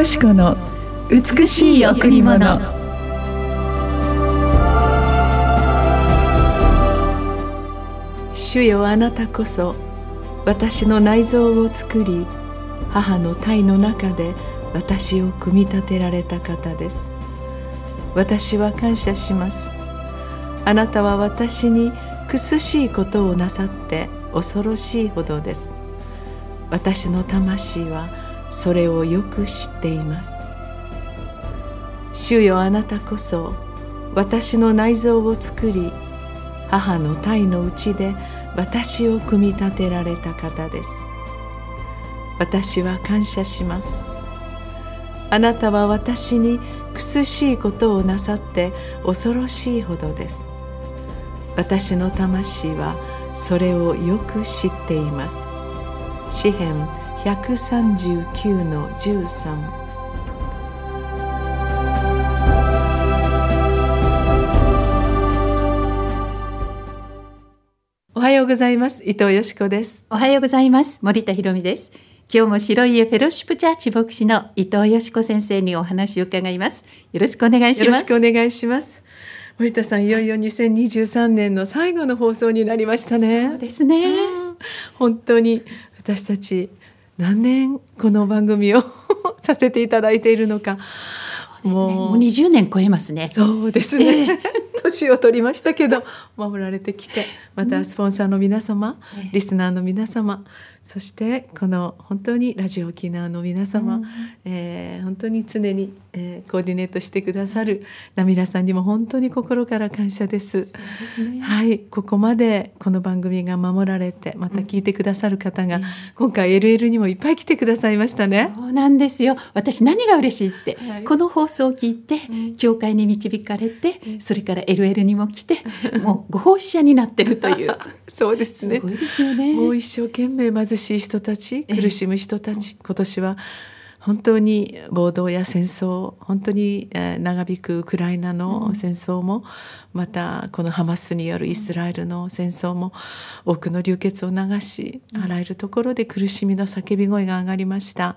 よし子の美しい贈り物。主よあなたこそ私の内臓を作り母の体の中で私を組み立てられた方です。私は感謝します。あなたは私に苦しいことをなさって恐ろしいほどです。私の魂はそれをよく知っています。主よあなたこそ私の内臓を作り母の体のうちで私を組み立てられた方です。私は感謝します。あなたは私に苦しいことをなさって恐ろしいほどです。私の魂はそれをよく知っています。詩編139の13おはようございます。伊藤よしこです。おはようございます。森田博美です。今日も白い家フェロシップチャーチ牧師の伊藤よしこ先生にお話を伺います。よろしくお願いします。よろしくお願いします。森田さんい。よいよ2023年の最後の放送になりましたね。そうですね、本当に私たち何年この番組を させていただいているのか。ね。もう。20年超えますね。そうですね、えー 年を取りましたけど守られてきてまたスポンサーの皆様、うん、リスナーの皆様そしてこの本当にラジオ沖縄の皆様、うん、えー、本当に常に、えー、コーディネートしてくださるナミラさんにも本当に心から感謝です。ですね、はい。ここまでこの番組が守られてまた聞いてくださる方が、うん、今回 LL にもいっぱい来てくださいましたね。そうなんですよ。私何が嬉しいって、はい、この放送を聞いて、教会に導かれて、それから LL にも来てもうご奉仕者になってるという そうですね。すごいですよね。もう一生懸命貧しい人たち苦しむ人たち、今年は本当に暴動や戦争本当に長引くウクライナの戦争も、またこのハマスによるイスラエルの戦争も多くの流血を流しあらゆるところで苦しみの叫び声が上がりました、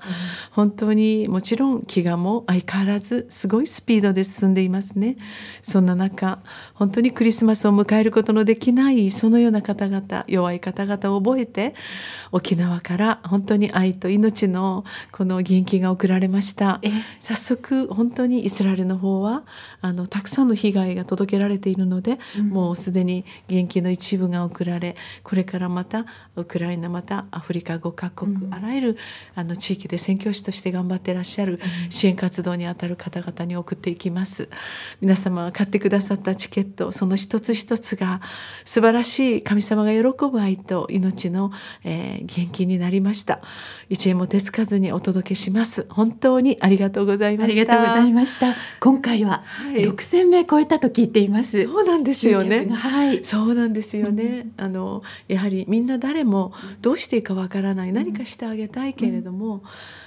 本当にもちろん飢餓も相変わらずすごいスピードで進んでいますね。そんな中本当にクリスマスを迎えることのできないそのような方々弱い方々を覚えて沖縄から本当に愛と命のこの元気が送られました。早速本当にイスラエルの方はあのたくさんの被害が届けられているので、うん、もうすでに元気の一部が送られこれからまたウクライナまたアフリカ5カ国、うん、あらゆるあの地域で宣教師として頑張ってらっしゃる支援活動にあたる方々に送っていきます。皆様買ってくださったチケットその一つ一つが素晴らしい神様が喜ぶ愛と命の、えー、元気になりました。一円も手つかずにお届けします。本当にありがとうございました。ありがとうございました。今回は6000名超えたと聞いています。そうなんですよね。はい、そうなんですよね。うん、あのやはりみんな誰もどうしていいかわからない、何かしてあげたいけれども、うん、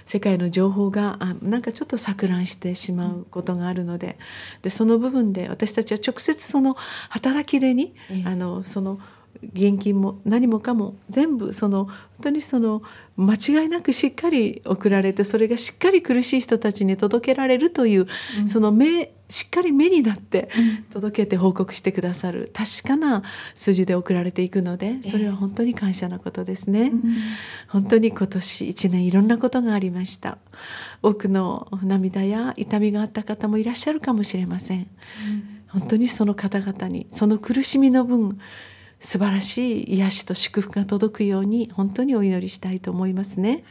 世界の情報があなんかちょっと錯乱してしまうことがあるので、でその部分で私たちは直接その働き手に、え。あのその現金も何もかも全部その本当にその間違いなくしっかり送られてそれがしっかり苦しい人たちに届けられるという、うん、その目しっかり目になって届けて報告してくださる確かな数字で送られていくのでそれは本当に感謝なことですね。本当に今年1年いろんなことがありました。多くの涙や痛みがあった方もいらっしゃるかもしれません。本当にその方々にその苦しみの分素晴らしい癒しと祝福が届くように本当にお祈りしたいと思いますね。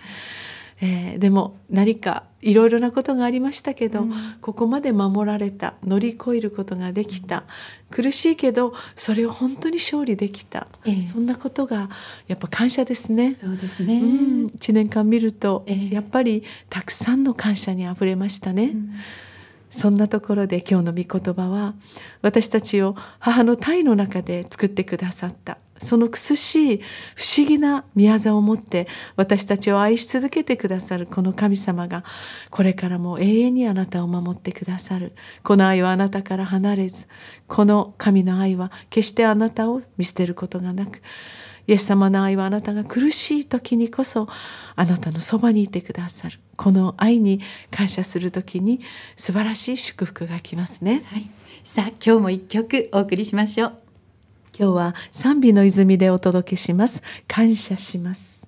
えー、でも何かいろいろなことがありましたけど、うん、ここまで守られた乗り越えることができた、苦しいけどそれを本当に勝利できた、えー、そんなことがやっぱ感謝ですね。そうですね、うん、1年間見ると、えー、やっぱりたくさんの感謝にあふれましたね。うんそんなところで今日の御言葉は私たちを母の体の中で作ってくださったその苦しい不思議な宮沢を持って私たちを愛し続けてくださるこの神様がこれからも永遠にあなたを守ってくださる。この愛はあなたから離れずこの神の愛は決してあなたを見捨てることがなくイエス様の愛はあなたが苦しい時にこそあなたのそばにいてくださる。この愛に感謝する時に素晴らしい祝福が来ますね、はい、さあ今日も一曲お送りしましょう。今日は賛美の泉でお届けします。感謝します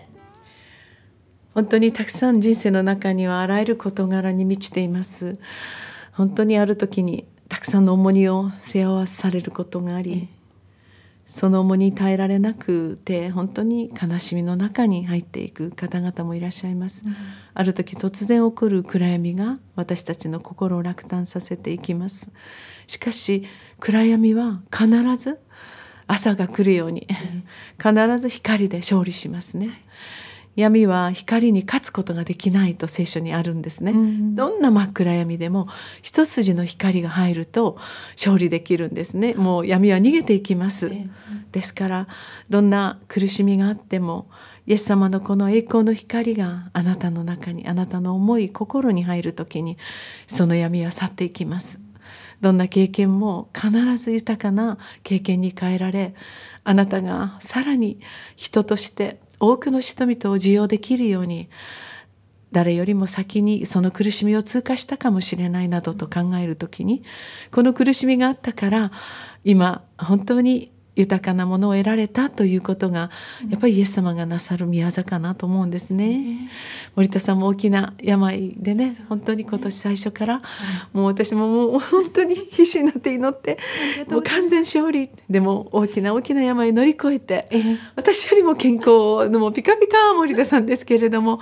本当にたくさん人生の中にはあらゆる事柄に満ちています。本当にある時にたくさんの重荷を背負わされることがあり、その重荷に耐えられなくて本当に悲しみの中に入っていく方々もいらっしゃいます、うん、ある時突然起こる暗闇が私たちの心を落胆させていきます。しかし暗闇は必ず朝が来るように必ず光で勝利しますね。闇は光に勝つことができないと聖書にあるんですね、うん、どんな真っ暗闇でも一筋の光が入ると勝利できるんですね。もう闇は逃げていきます、ですからどんな苦しみがあってもイエス様のこの栄光の光があなたの中にあなたの思い心に入る時にその闇は去っていきます。どんな経験も必ず豊かな経験に変えられあなたがさらに人として多くの人々を受容できるように誰よりも先にその苦しみを通過したかもしれないなどと考える時にこの苦しみがあったから今本当に豊かなものを得られたということがやっぱりイエス様がなさる宮座かなと思うんですね。森田さんも大きな病でね本当に今年最初から、もう私ももう本当に必死になって祈ってもう完全勝利。でも大きな大きな病乗り越えて、私よりも健康のもピカピカ森田さんですけれども。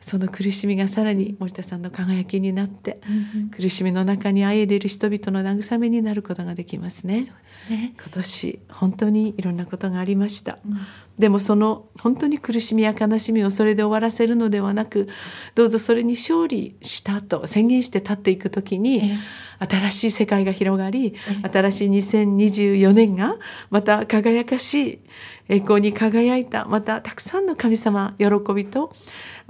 その苦しみがさらに森田さんの輝きになって、うんうん、苦しみの中にあえいでいる人々の慰めになることができますね。すね今年本当にいろんなことがありました。うん、でもその本当に苦しみや悲しみをそれで終わらせるのではなくどうぞそれに勝利したと宣言して立っていく時に、新しい世界が広がり、新しい2024年がまた輝かしい栄光に輝いたまたたくさんの神様喜びと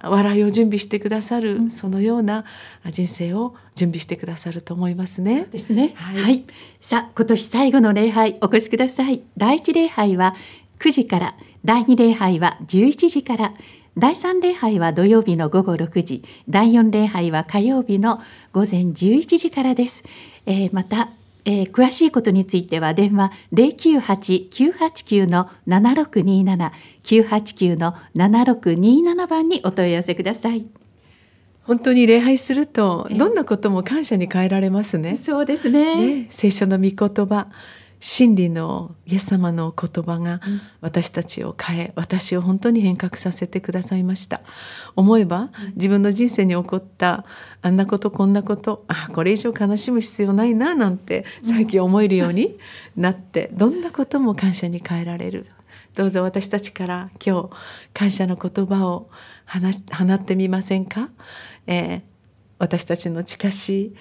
笑いを準備してくださる、うん、そのような人生を準備してくださると思いますね。ですね。はい、はい、さあ今年最後の礼拝お越しください。第一礼拝は9時から、第二礼拝は11時から。第3礼拝は土曜日の午後6時。第4礼拝は火曜日の午前11時からです、えー、またえー、詳しいことについては電話098-989の7627 989の7627番にお問い合わせください。本当に礼拝するとどんなことも感謝に変えられますね。そうですね、ね、聖書の御言葉真理のイエス様の言葉が私たちを変え私を本当に変革させてくださいました。思えば自分の人生に起こったあんなことこんなことあこれ以上悲しむ必要ないななんて最近思えるように なってどんなことも感謝に変えられる。どうぞ私たちから今日感謝の言葉を放ってみませんか、えー、私たちの近しい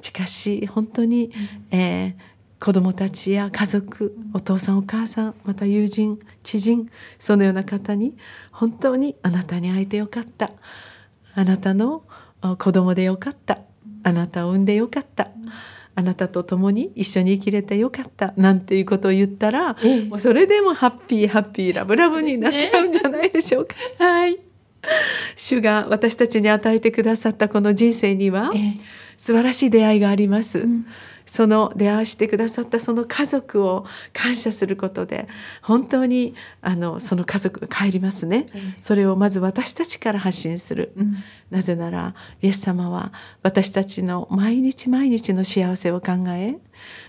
近しい本当に、えー子どもたちや家族お父さんお母さんまた友人知人そのような方に本当にあなたに会えてよかった。あなたの子供でよかった。あなたを産んでよかった。あなたと共に一緒に生きれてよかった。なんていうことを言ったら、ええ、もうそれでもハッピーハッピーラブラブになっちゃうんじゃないでしょうか。はい。主が私たちに与えてくださったこの人生にはええ素晴らしい出会いがあります。うんその出会わしてくださったその家族を感謝することで本当にあのその家族が帰りますねええ。それをまず私たちから発信する。うんなぜならイエス様は私たちの毎日毎日の幸せを考え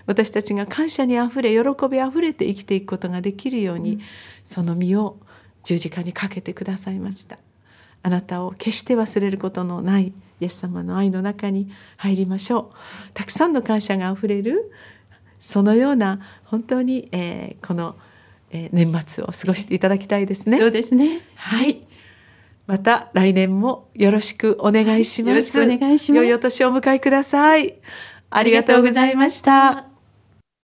私たちが感謝にあふれ喜びあふれて生きていくことができるように、その身を十字架にかけてくださいましたあなたを決して忘れることのないイエス様の愛の中に入りましょうたくさんの感謝があふれるそのような本当に、えーこの、えー年末を過ごしていただきたいですねそうですねはい。また来年もよろしくお願いします。よろしくお願いします良いお年をお迎えください。ありがとうございました。